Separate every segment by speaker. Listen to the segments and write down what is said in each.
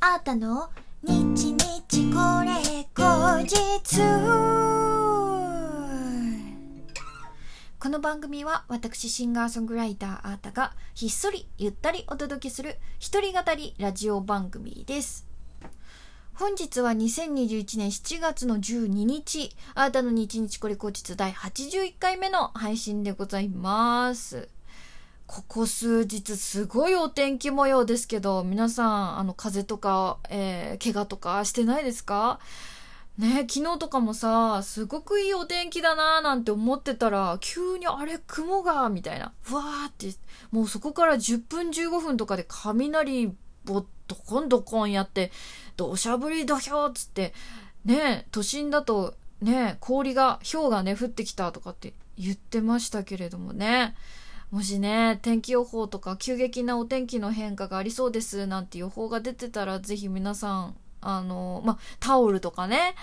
Speaker 1: あーたの？日日これ後日。この番組は私シンガーソングライターあーたがひっそりゆったりお届けする一人語りラジオ番組です。本日は2021年7月の12日、あーたの日日これ後日第81回目の配信でございます。ここ数日すごいお天気模様ですけど、皆さん、あの、風邪とか、えー、怪我とかしてないですか？ね昨日とかもさ、すごくいいお天気だなーなんて思ってたら、急にあれ、雲が、みたいな。ふわーって、もうそこから10分15分とかで雷ぼどこんどこんやって、土砂降り土俵つって、ね都心だとね氷が、氷がね、降ってきたとかって言ってましたけれどもね。もしね、天気予報とか急激なお天気の変化がありそうですなんて予報が出てたら、ぜひ皆さん、あの、まタオルとかね、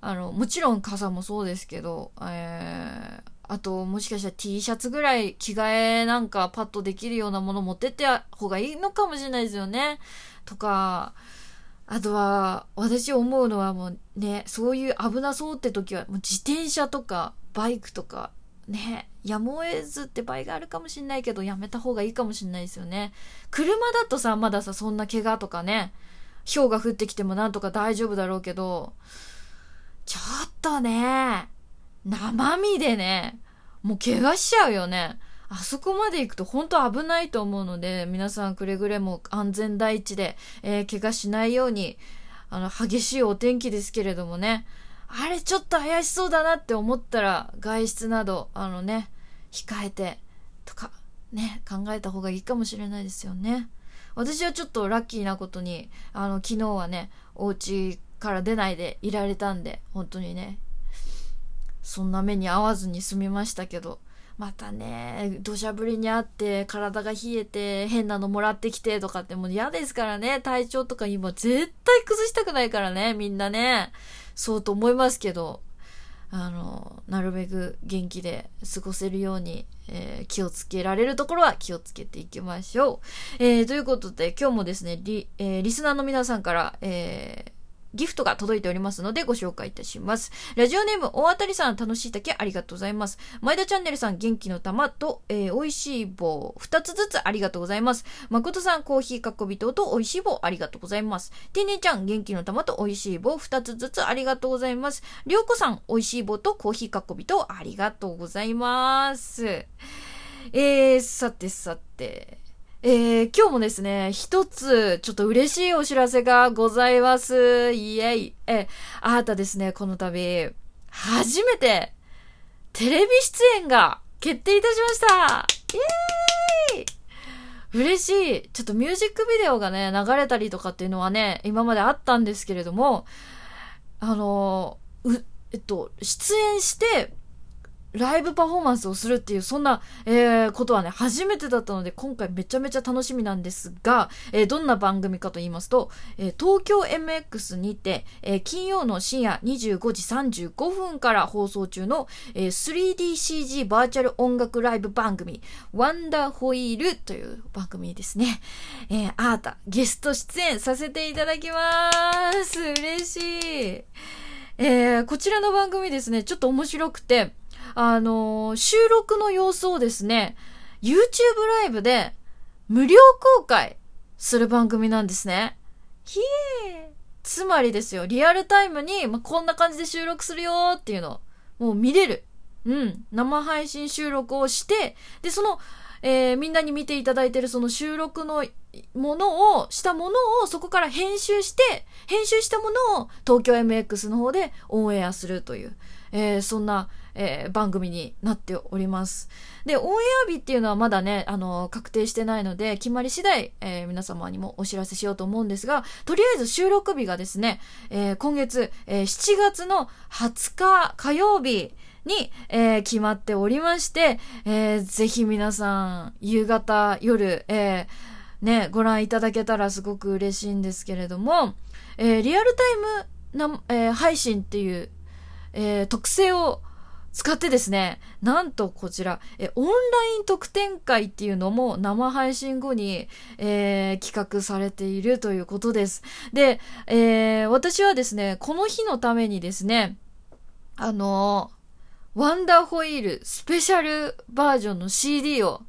Speaker 1: あの、もちろん傘もそうですけど、えー、あと、もしかしたら T シャツぐらい着替えなんかパッとできるようなもの持ってって方がいいのかもしれないですよね。とか、あとは、私思うのはもうね、そういう危なそうって時は、もう自転車とかバイクとか、ね、やむを得ずって場合があるかもしんないけど、やめた方がいいかもしんないですよね。車だとさ、まださ、そんな怪我とかね、氷が降ってきてもなんとか大丈夫だろうけど、ちょっとね、生身でね、もう怪我しちゃうよね。あそこまで行くと本当危ないと思うので、皆さんくれぐれも安全第一で、えー、怪我しないように、あの、激しいお天気ですけれどもね、あれちょっと怪しそうだなって思ったら、外出など、あのね、控えて、とか、ね、考えた方がいいかもしれないですよね。私はちょっとラッキーなことに、あの、昨日はね、お家から出ないでいられたんで、本当にね、そんな目に遭わずに済みましたけど、またね、土砂降りにあって体が冷えて変なのもらってきてとかってもう嫌ですからね、体調とか今絶対崩したくないからね、みんなね。そうと思いますけど、あの、なるべく元気で過ごせるように、えー、気をつけられるところは気をつけていきましょう。えー、ということで今日もですね、リ、えー、リスナーの皆さんから、えー、ギフトが届いておりますのでご紹介いたします。ラジオネーム、大当たりさん、楽しい竹ありがとうございます。前田チャンネルさん、元気の玉と、えー、美味しい棒、二つずつありがとうございます。誠さん、コーヒーかっこびとと美味しい棒ありがとうございます。てねちゃん、元気の玉と美味しい棒二つずつありがとうございます。りょうこさん、美味しい棒とコーヒーかっこびとありがとうございます。えー、さてさて、えー、今日もですね、一つ、ちょっと嬉しいお知らせがございます。イエイ。え、あなたですね、この度、初めて、テレビ出演が決定いたしましたイエーイ嬉しい。ちょっとミュージックビデオがね、流れたりとかっていうのはね、今まであったんですけれども、あの、う、えっと、出演して、ライブパフォーマンスをするっていう、そんな、えー、ことはね、初めてだったので、今回めちゃめちゃ楽しみなんですが、えー、どんな番組かと言いますと、えー、東京 MX にて、えー金曜の深夜25時35分から放送中の、えー 3DCG バーチャル音楽ライブ番組、ワンダーホイールという番組ですね。えー、あーた、ゲスト出演させていただきます。嬉しい。えー、こちらの番組ですね、ちょっと面白くて、あの、収録の様子をですね、YouTube ライブで無料公開する番組なんですね。ひえー。つまりですよ、リアルタイムに、ま、こんな感じで収録するよーっていうのを、もう見れる。うん。生配信収録をして、で、その、えー、みんなに見ていただいてるその収録のものを、したものをそこから編集して、編集したものを東京 MX の方でオンエアするという、えー、そんな、えー、番組になっております。で、オンエア日っていうのはまだね、あの、確定してないので、決まり次第、えー、皆様にもお知らせしようと思うんですが、とりあえず収録日がですね、えー、今月、えー、7月の20日火曜日に、えー、決まっておりまして、えー、ぜひ皆さん、夕方、夜、えー、ね、ご覧いただけたらすごく嬉しいんですけれども、えー、リアルタイムな、え、配信っていう、えー、特性を使ってですね、なんとこちら、え、オンライン特典会っていうのも生配信後に、えー、企画されているということです。で、えー、私はですね、この日のためにですね、あのワンダーホイールスペシャルバージョンの CD を、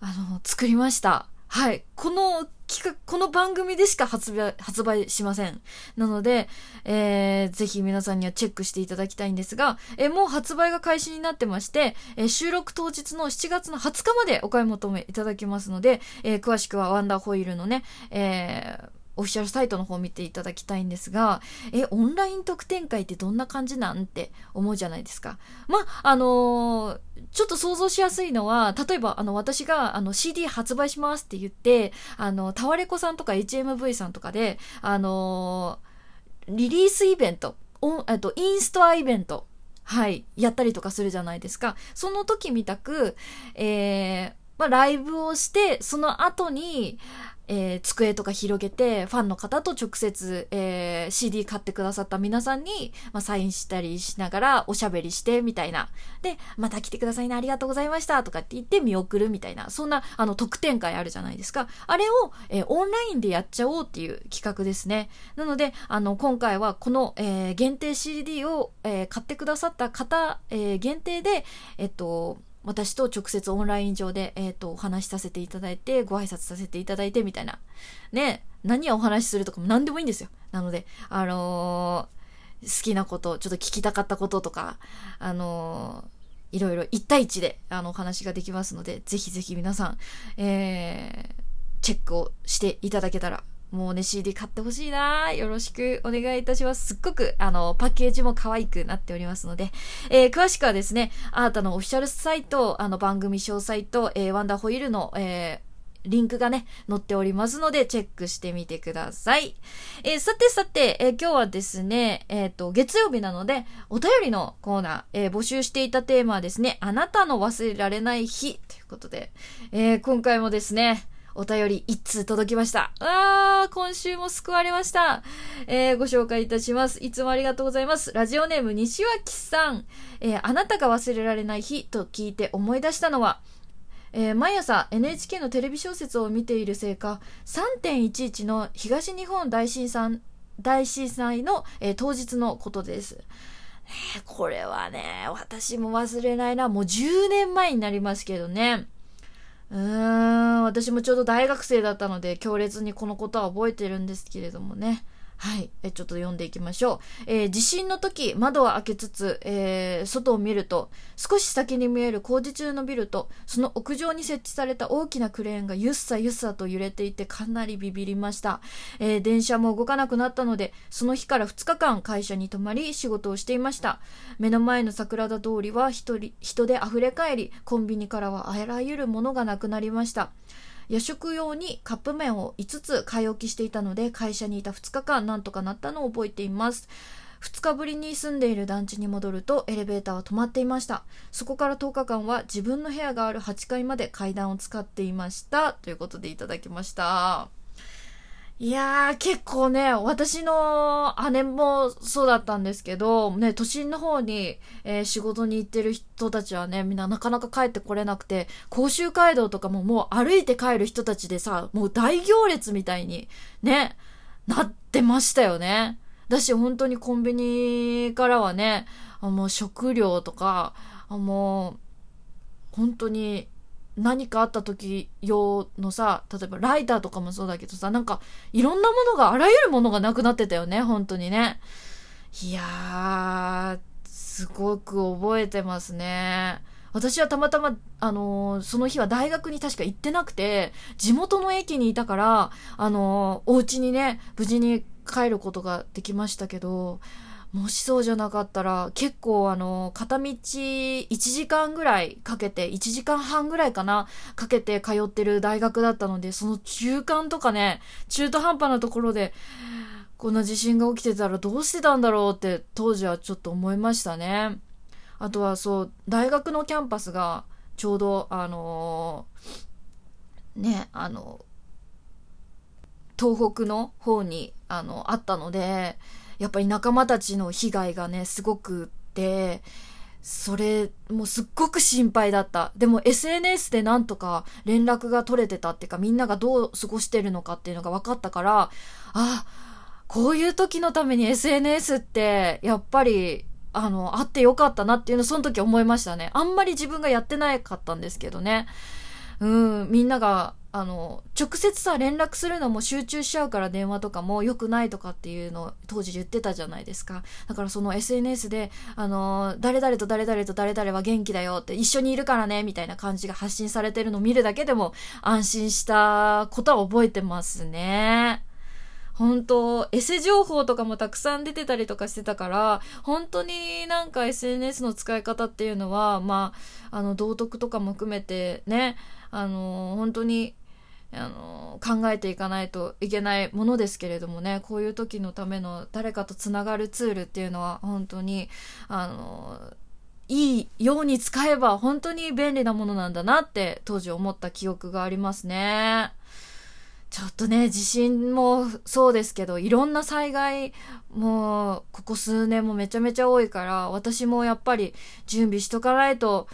Speaker 1: あの作りました。はい。この企画、この番組でしか発売、発売しません。なので、えー、ぜひ皆さんにはチェックしていただきたいんですが、えー、もう発売が開始になってまして、えー、収録当日の7月の20日までお買い求めいただけますので、えー、詳しくはワンダーホイールのね、えー、オフィシャルサイトの方を見ていただきたいんですが、え、オンライン特典会ってどんな感じなんって思うじゃないですか。まあ、のー、ちょっと想像しやすいのは、例えば、あの、私が、あの、CD 発売しますって言って、あの、タワレコさんとか HMV さんとかで、あのー、リリースイベント、オンえっと、インストアイベント、はい、やったりとかするじゃないですか。その時みたく、えー、まあ、ライブをして、その後に、えー、机とか広げて、ファンの方と直接、えー、CD 買ってくださった皆さんに、まあ、サインしたりしながらおしゃべりして、みたいな。で、また来てくださいね、ありがとうございました、とかって言って見送るみたいな、そんな、あの、特典会あるじゃないですか。あれを、えー、オンラインでやっちゃおうっていう企画ですね。なので、あの、今回はこの、えー、限定 CD を、えー、買ってくださった方、えー、限定で、えっと、私と直接オンライン上で、えっ、ー、と、お話しさせていただいて、ご挨拶させていただいてみたいな。ね、何をお話しするとかも何でもいいんですよ。なので、あのー、好きなこと、ちょっと聞きたかったこととか、あのー、いろいろ1対1で、あの、お話ができますので、ぜひぜひ皆さん、えー、チェックをしていただけたらもうね、CD 買ってほしいなよろしくお願いいたします。すっごく、あの、パッケージも可愛くなっておりますので、えー、詳しくはですね、アータのオフィシャルサイト、あの、番組詳細と、えー、ワンダーホイールの、えー、リンクがね、載っておりますので、チェックしてみてください。えー、さてさて、えー、今日はですね、えっ、ー、と、月曜日なので、お便りのコーナー、え募集していたテーマはですね、あなたの忘れられない日ということで、え今回もですね、お便り一通届きました。あー、今週も救われました。えー、ご紹介いたします。いつもありがとうございます。ラジオネーム西脇さん。えー、あなたが忘れられない日と聞いて思い出したのは、えー、毎朝 NHK のテレビ小説を見ているせいか、3.11の東日本大震災大震災の、えー、当日のことです。これはね、私も忘れないな。もう10年前になりますけどね。うーん、私もちょうど大学生だったので、強烈にこのことは覚えてるんですけれどもね。はい。え、ちょっと読んでいきましょう。えー、地震の時、窓を開けつつ、えー、外を見ると、少し先に見える工事中のビルと、その屋上に設置された大きなクレーンがゆっさゆっさと揺れていて、かなりビビりました。えー、電車も動かなくなったので、その日から2日間会社に泊まり、仕事をしていました。目の前の桜田通りは人人で溢れ返り、コンビニからはあらゆるものがなくなりました。夜食用にカップ麺を5つ買い置きしていたので会社にいた2日間なんとかなったのを覚えています。2日ぶりに住んでいる団地に戻るとエレベーターは止まっていました。そこから10日間は自分の部屋がある8階まで階段を使っていました。ということでいただきました。いやー、結構ね、私の姉もそうだったんですけど、ね、都心の方に、えー、仕事に行ってる人たちはね、みんななかなか帰ってこれなくて、甲州街道とかももう歩いて帰る人たちでさ、もう大行列みたいに、ね、なってましたよね。だし、本当にコンビニからはね、もう食料とか、もう、本当に何かあった時用のさ、例えばライターとかもそうだけどさ、なんかいろんなものが、あらゆるものがなくなってたよね、本当にね。いやー、すごく覚えてますね。私はたまたま、あのー、その日は大学に確か行ってなくて、地元の駅にいたから、あのー、お家にね、無事に帰ることができましたけど、もしそうじゃなかったら、結構あの、片道1時間ぐらいかけて、1時間半ぐらいかな、かけて通ってる大学だったので、その中間とかね、中途半端なところで、こんな地震が起きてたらどうしてたんだろうって当時はちょっと思いましたね。あとはそう、大学のキャンパスがちょうどあのー、ね、あの、東北の方にあの、あったので、やっぱり仲間たちの被害がね、すごくって、それ、もうすっごく心配だった。でも SNS でなんとか連絡が取れてたっていうか、みんながどう過ごしてるのかっていうのが分かったから、あ、こういう時のために SNS って、やっぱり、あの、あってよかったなっていうのその時思いましたね。あんまり自分がやってなかったんですけどね。うん、みんながあの、直接さ、連絡するのも集中しちゃうから電話とかも良くないとかっていうのを当時言ってたじゃないですか。だからその SNS で、あの、誰々と誰々と誰々は元気だよって一緒にいるからね、みたいな感じが発信されてるのを見るだけでも安心したことは覚えてますね。本当エセ情報とかもたくさん出てたりとかしてたから、本当になんか SNS の使い方っていうのは、まあ、あの、道徳とかも含めてね、あの、本当にあの考えていかないといけないものですけれどもねこういう時のための誰かとつながるツールっていうのは本当にあのいいように使えば本当に便利なものなんだなって当時思った記憶がありますね。ちょっとね、地震もそうですけど、いろんな災害もここ数年もめちゃめちゃ多いから、私もやっぱり準備しとかないと、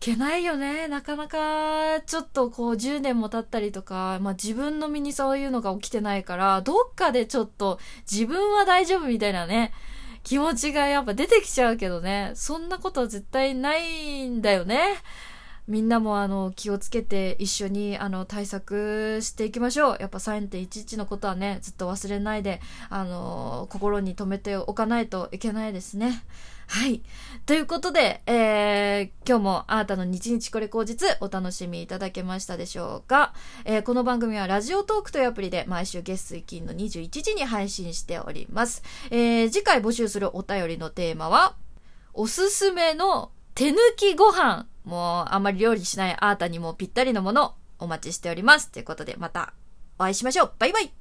Speaker 1: けないよね。なかなか、ちょっとこう10年も経ったりとか、まあ自分の身にそういうのが起きてないから、どっかでちょっと自分は大丈夫みたいなね、気持ちがやっぱ出てきちゃうけどね、そんなことは絶対ないんだよね。みんなもあの気をつけて一緒にあの対策していきましょう。やっぱ3.11のことはね、ずっと忘れないで、あの、心に留めておかないといけないですね。はい。ということで、えー、今日もあなたの日々これ口実お楽しみいただけましたでしょうか、えー、この番組はラジオトークというアプリで毎週月水金の21時に配信しております。えー、次回募集するお便りのテーマは、おすすめの手抜きご飯。もうあんまり料理しないあーたにもぴったりのものお待ちしております。ということでまたお会いしましょう。バイバイ